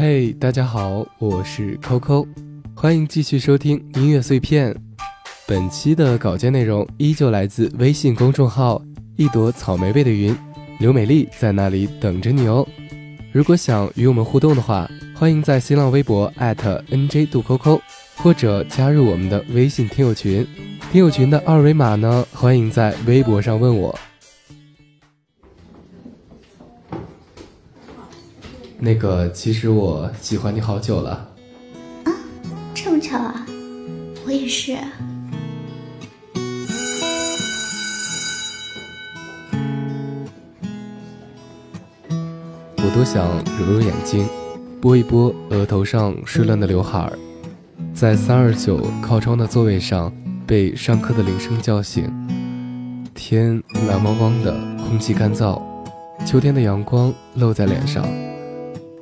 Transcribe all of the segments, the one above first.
嘿，大家好，我是 Coco，欢迎继续收听音乐碎片。本期的稿件内容依旧来自微信公众号“一朵草莓味的云”，刘美丽在那里等着你哦。如果想与我们互动的话，欢迎在新浪微博 @nj 杜 Coco，或者加入我们的微信听友群。听友群的二维码呢，欢迎在微博上问我。那个，其实我喜欢你好久了。啊，这么巧啊！我也是。我多想揉揉眼睛，拨一拨额头上睡乱的刘海儿，在三二九靠窗的座位上被上课的铃声叫醒。天蓝汪汪的，空气干燥，秋天的阳光露在脸上，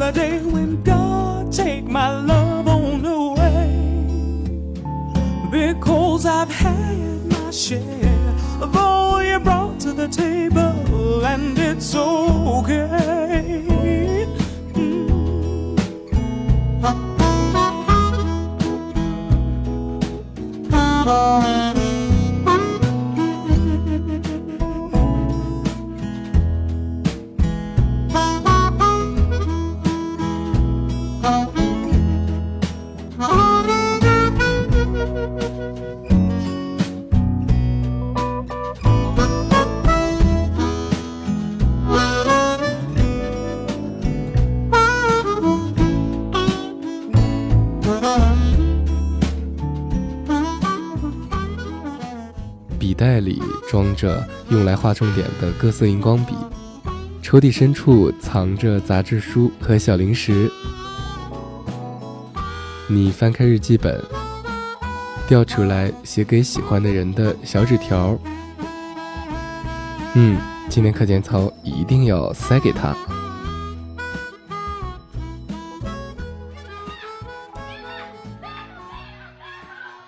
the day when God take my love on away. Because I've had my share of all you brought to the table, and it's okay. Mm. 里装着用来画重点的各色荧光笔，抽屉深处藏着杂志书和小零食。你翻开日记本，调出来写给喜欢的人的小纸条。嗯，今天课间操一定要塞给他。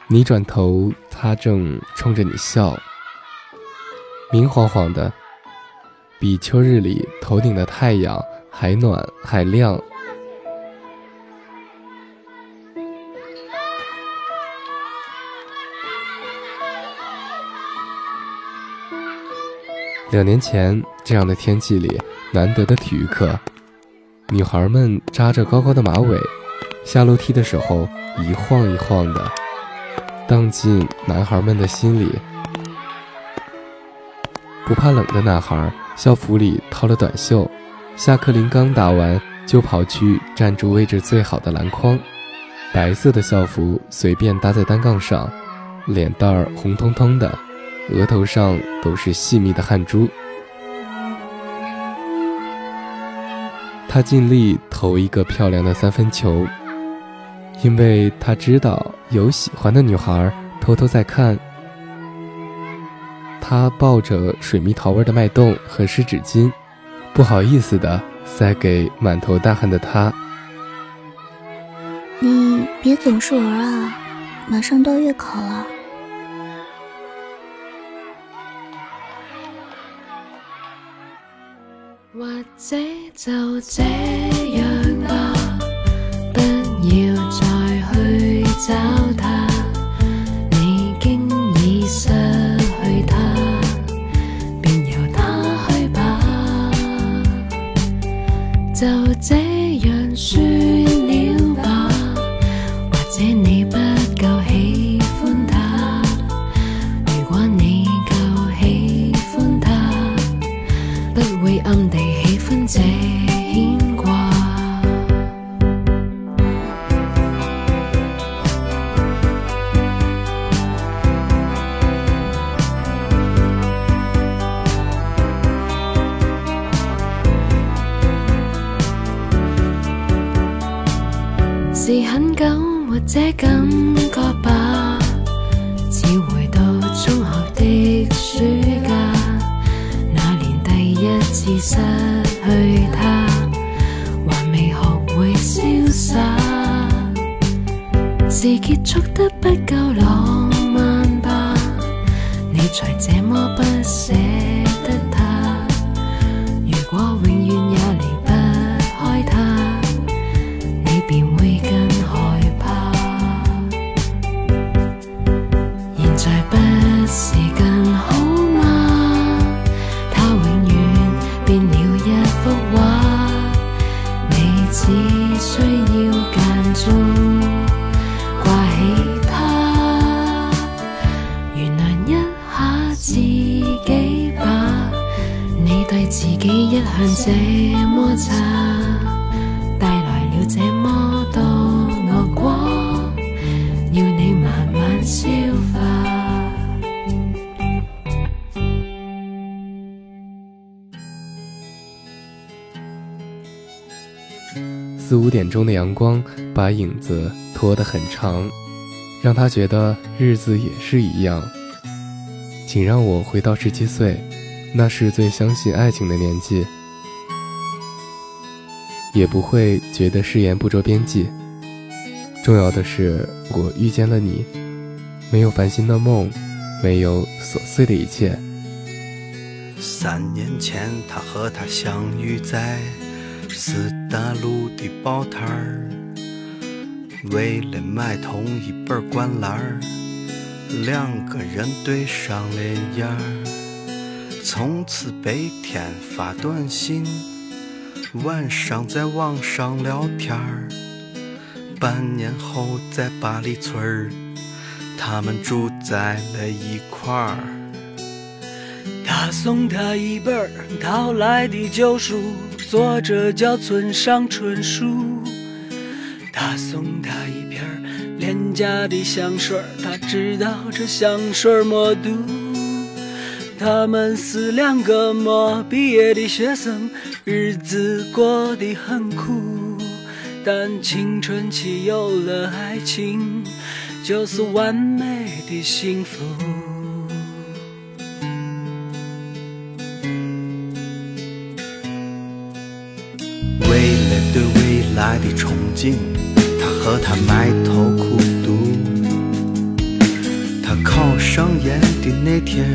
你转头。他正冲着你笑，明晃晃的，比秋日里头顶的太阳还暖还亮。两年前这样的天气里，难得的体育课，女孩们扎着高高的马尾，下楼梯的时候一晃一晃的。荡进男孩们的心里。不怕冷的男孩，校服里套了短袖，下课铃刚打完，就跑去站住位置最好的篮筐。白色的校服随便搭在单杠上，脸蛋儿红彤彤的，额头上都是细密的汗珠。他尽力投一个漂亮的三分球。因为他知道有喜欢的女孩偷偷在看，他抱着水蜜桃味的脉动和湿纸巾，不好意思的塞给满头大汗的他。你别总是玩啊，马上到月考了。或者就这样就这这感觉吧？似回到中学的暑假，那年第一次失去他，还未学会潇洒，是结束得这么差，带来了这么多恶果，要你慢慢消化。四五点钟的阳光把影子拖得很长，让他觉得日子也是一样。请让我回到十七岁，那是最相信爱情的年纪，也不会觉得誓言不着边际。重要的是，我遇见了你，没有烦心的梦，没有琐碎的一切。三年前，他和她相遇在四大路的报摊儿，为了买同一本灌篮儿，两个人对上了眼儿，从此白天发短信，晚上在网上聊天儿。半年后，在八里村儿，他们住在了一块儿。他送她一本淘来的旧书，作者叫村上春树。他送她一瓶廉价的香水，他知道这香水没毒。他们是两个没毕业的学生，日子过得很苦，但青春期有了爱情，就是完美的幸福。为了对未来的憧憬，他和她埋头苦读。他考上研的那天，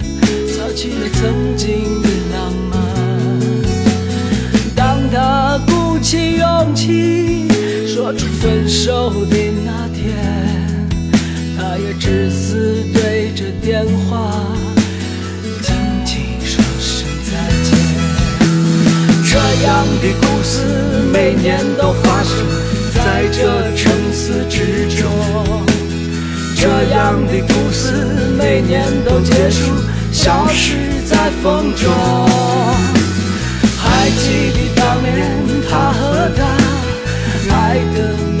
擦去了曾经的浪漫。当他鼓起勇气说出分手的那天，他也只是对着电话轻轻说声再见。这样的故事每年都发生在这城市之中，这样的故事每年都结束，消失在风中。还记得当年他和她爱的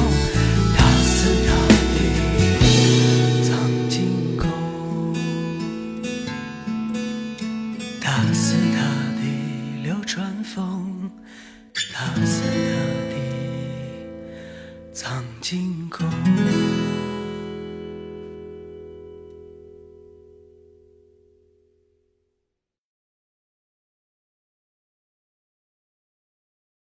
他是她的流川枫，他